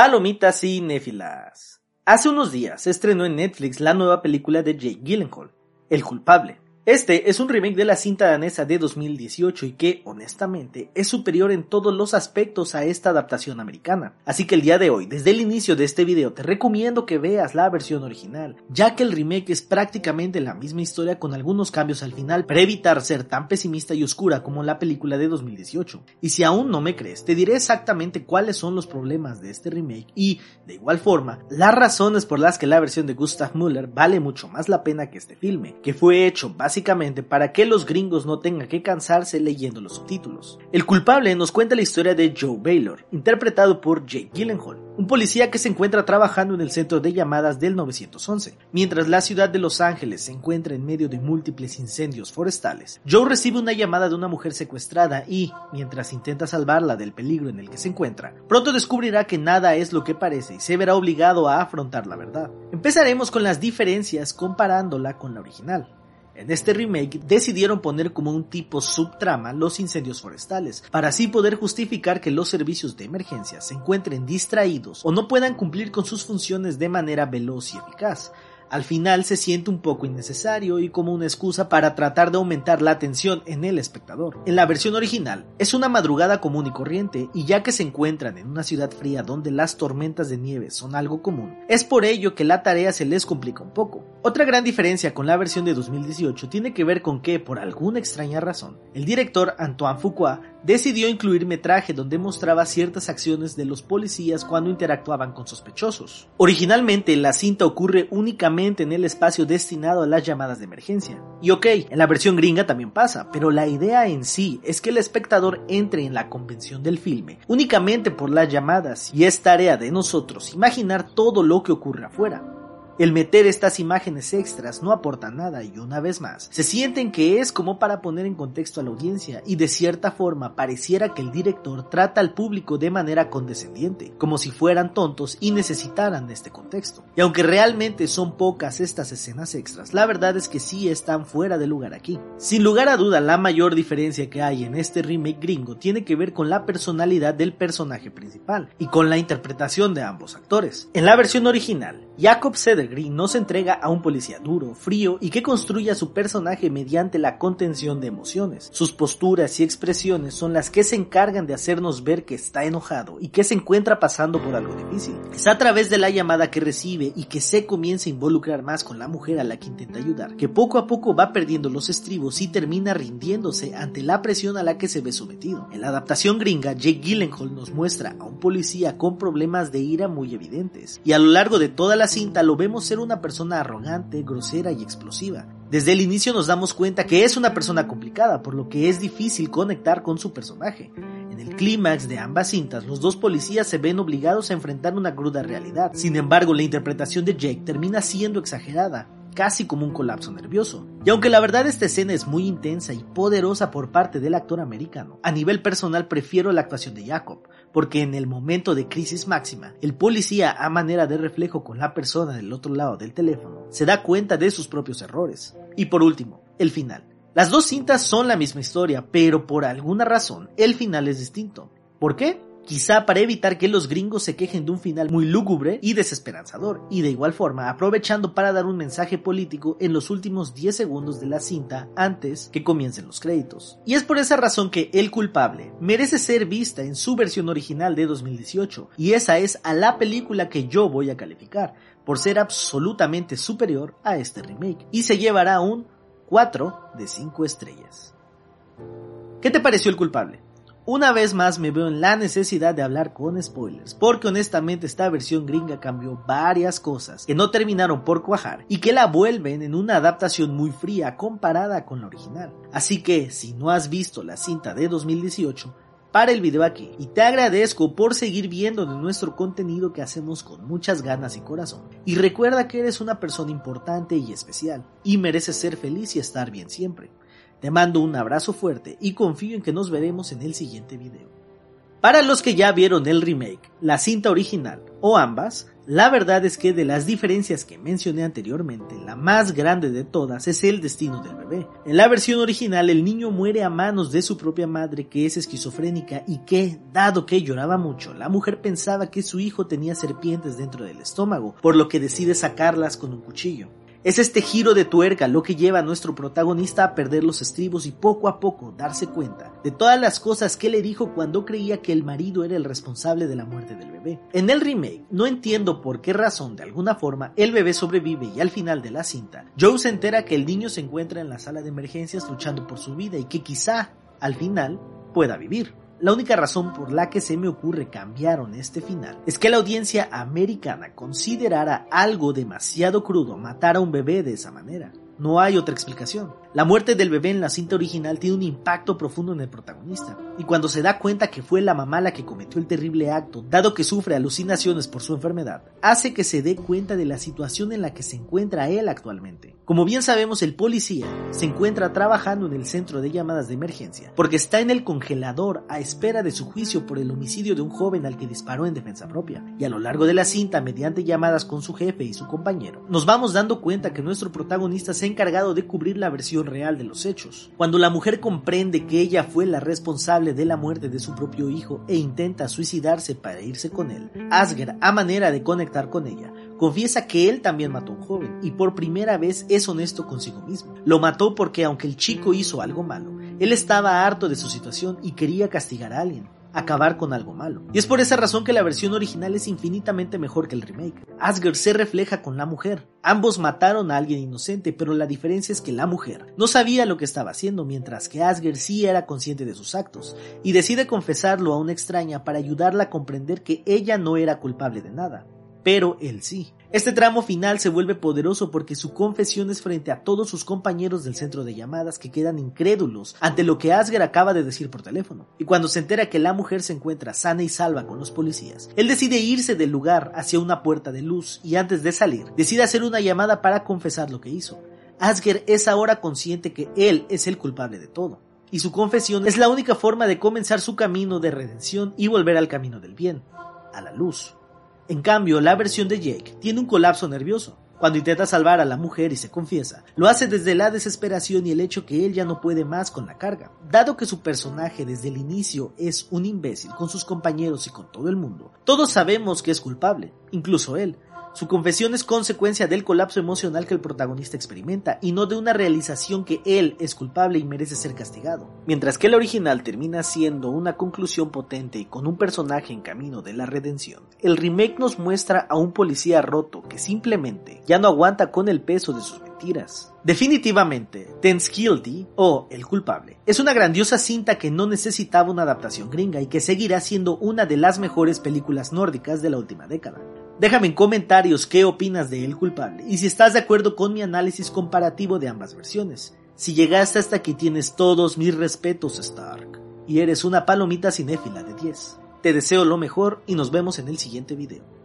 Palomitas cinéfilas. Hace unos días se estrenó en Netflix la nueva película de Jake Gyllenhaal, El culpable, este es un remake de la cinta danesa de 2018 y que, honestamente, es superior en todos los aspectos a esta adaptación americana. Así que el día de hoy, desde el inicio de este video, te recomiendo que veas la versión original, ya que el remake es prácticamente la misma historia con algunos cambios al final para evitar ser tan pesimista y oscura como la película de 2018. Y si aún no me crees, te diré exactamente cuáles son los problemas de este remake y, de igual forma, las razones por las que la versión de Gustav Müller vale mucho más la pena que este filme, que fue hecho básicamente para que los gringos no tengan que cansarse leyendo los subtítulos. El culpable nos cuenta la historia de Joe Baylor, interpretado por Jake Gyllenhaal, un policía que se encuentra trabajando en el centro de llamadas del 911. Mientras la ciudad de Los Ángeles se encuentra en medio de múltiples incendios forestales, Joe recibe una llamada de una mujer secuestrada y, mientras intenta salvarla del peligro en el que se encuentra, pronto descubrirá que nada es lo que parece y se verá obligado a afrontar la verdad. Empezaremos con las diferencias comparándola con la original. En este remake decidieron poner como un tipo subtrama los incendios forestales, para así poder justificar que los servicios de emergencia se encuentren distraídos o no puedan cumplir con sus funciones de manera veloz y eficaz, al final se siente un poco innecesario y como una excusa para tratar de aumentar la atención en el espectador. En la versión original, es una madrugada común y corriente y ya que se encuentran en una ciudad fría donde las tormentas de nieve son algo común, es por ello que la tarea se les complica un poco. Otra gran diferencia con la versión de 2018 tiene que ver con que, por alguna extraña razón, el director Antoine Fuqua decidió incluir metraje donde mostraba ciertas acciones de los policías cuando interactuaban con sospechosos. Originalmente la cinta ocurre únicamente en el espacio destinado a las llamadas de emergencia. Y ok, en la versión gringa también pasa, pero la idea en sí es que el espectador entre en la convención del filme únicamente por las llamadas y es tarea de nosotros imaginar todo lo que ocurre afuera. El meter estas imágenes extras no aporta nada y una vez más, se sienten que es como para poner en contexto a la audiencia y de cierta forma pareciera que el director trata al público de manera condescendiente, como si fueran tontos y necesitaran este contexto. Y aunque realmente son pocas estas escenas extras, la verdad es que sí están fuera de lugar aquí. Sin lugar a duda, la mayor diferencia que hay en este remake gringo tiene que ver con la personalidad del personaje principal y con la interpretación de ambos actores. En la versión original, Jacob Sedergren no se entrega a un policía duro, frío y que construye su personaje mediante la contención de emociones. Sus posturas y expresiones son las que se encargan de hacernos ver que está enojado y que se encuentra pasando por algo difícil. Es a través de la llamada que recibe y que se comienza a involucrar más con la mujer a la que intenta ayudar, que poco a poco va perdiendo los estribos y termina rindiéndose ante la presión a la que se ve sometido. En la adaptación gringa, Jake Gyllenhaal nos muestra a un policía con problemas de ira muy evidentes, y a lo largo de toda la cinta lo vemos ser una persona arrogante, grosera y explosiva. Desde el inicio nos damos cuenta que es una persona complicada, por lo que es difícil conectar con su personaje. En el clímax de ambas cintas, los dos policías se ven obligados a enfrentar una cruda realidad. Sin embargo, la interpretación de Jake termina siendo exagerada, casi como un colapso nervioso. Y aunque la verdad esta escena es muy intensa y poderosa por parte del actor americano, a nivel personal prefiero la actuación de Jacob, porque en el momento de crisis máxima, el policía a manera de reflejo con la persona del otro lado del teléfono se da cuenta de sus propios errores. Y por último, el final. Las dos cintas son la misma historia, pero por alguna razón el final es distinto. ¿Por qué? Quizá para evitar que los gringos se quejen de un final muy lúgubre y desesperanzador, y de igual forma aprovechando para dar un mensaje político en los últimos 10 segundos de la cinta antes que comiencen los créditos. Y es por esa razón que El culpable merece ser vista en su versión original de 2018, y esa es a la película que yo voy a calificar, por ser absolutamente superior a este remake, y se llevará un 4 de 5 estrellas. ¿Qué te pareció el culpable? Una vez más me veo en la necesidad de hablar con spoilers, porque honestamente esta versión gringa cambió varias cosas que no terminaron por cuajar y que la vuelven en una adaptación muy fría comparada con la original. Así que si no has visto la cinta de 2018, para el video aquí y te agradezco por seguir viendo nuestro contenido que hacemos con muchas ganas y corazón. Y recuerda que eres una persona importante y especial y mereces ser feliz y estar bien siempre. Te mando un abrazo fuerte y confío en que nos veremos en el siguiente video. Para los que ya vieron el remake, la cinta original o ambas, La verdad es que de las diferencias que mencioné anteriormente, la más grande de todas es el destino del bebé. En la versión original el niño muere a manos de su propia madre que es esquizofrénica y que, dado que lloraba mucho, la mujer pensaba que su hijo tenía serpientes dentro del estómago, por lo que decide sacarlas con un cuchillo. Es este giro de tuerca lo que lleva a nuestro protagonista a perder los estribos y poco a poco darse cuenta de todas las cosas que le dijo cuando creía que el marido era el responsable de la muerte del bebé. En el remake, no entiendo por qué razón, de alguna forma, el bebé sobrevive y al final de la cinta, Joe se entera que el niño se encuentra en la sala de emergencias luchando por su vida y que quizá, al final, pueda vivir. La única razón por la que se me ocurre cambiaron este final es que la audiencia americana considerara algo demasiado crudo matar a un bebé de esa manera. No hay otra explicación. La muerte del bebé en la cinta original tiene un impacto profundo en el protagonista, y cuando se da cuenta que fue la mamá la que cometió el terrible acto, dado que sufre alucinaciones por su enfermedad, hace que se dé cuenta de la situación en la que se encuentra él actualmente. Como bien sabemos, el policía se encuentra trabajando en el centro de llamadas de emergencia, porque está en el congelador a espera de su juicio por el homicidio de un joven al que disparó en defensa propia, y a lo largo de la cinta, mediante llamadas con su jefe y su compañero, nos vamos dando cuenta que nuestro protagonista se ha encargado de cubrir la real de los hechos. Cuando la mujer comprende que ella fue la responsable de la muerte de su propio hijo e intenta suicidarse para irse con él, Asger, a manera de conectar con ella, confiesa que él también mató a un joven y por primera vez es honesto consigo mismo. Lo mató porque aunque el chico hizo algo malo, él estaba harto de su situación y quería castigar a alguien acabar con algo malo. Y es por esa razón que la versión original es infinitamente mejor que el remake. Asger se refleja con la mujer. Ambos mataron a alguien inocente, pero la diferencia es que la mujer no sabía lo que estaba haciendo, mientras que Asger sí era consciente de sus actos, y decide confesarlo a una extraña para ayudarla a comprender que ella no era culpable de nada, pero él sí. Este tramo final se vuelve poderoso porque su confesión es frente a todos sus compañeros del centro de llamadas que quedan incrédulos ante lo que Asger acaba de decir por teléfono. Y cuando se entera que la mujer se encuentra sana y salva con los policías, él decide irse del lugar hacia una puerta de luz y antes de salir, decide hacer una llamada para confesar lo que hizo. Asger es ahora consciente que él es el culpable de todo. Y su confesión es la única forma de comenzar su camino de redención y volver al camino del bien, a la luz. En cambio, la versión de Jake tiene un colapso nervioso. Cuando intenta salvar a la mujer y se confiesa, lo hace desde la desesperación y el hecho que él ya no puede más con la carga. Dado que su personaje desde el inicio es un imbécil con sus compañeros y con todo el mundo, todos sabemos que es culpable, incluso él, su confesión es consecuencia del colapso emocional que el protagonista experimenta y no de una realización que él es culpable y merece ser castigado. Mientras que el original termina siendo una conclusión potente y con un personaje en camino de la redención, el remake nos muestra a un policía roto que simplemente ya no aguanta con el peso de sus mentiras. Definitivamente, Ten's Guilty o El culpable es una grandiosa cinta que no necesitaba una adaptación gringa y que seguirá siendo una de las mejores películas nórdicas de la última década. Déjame en comentarios qué opinas de El culpable y si estás de acuerdo con mi análisis comparativo de ambas versiones. Si llegaste hasta aquí tienes todos mis respetos, Stark, y eres una palomita cinéfila de 10. Te deseo lo mejor y nos vemos en el siguiente video.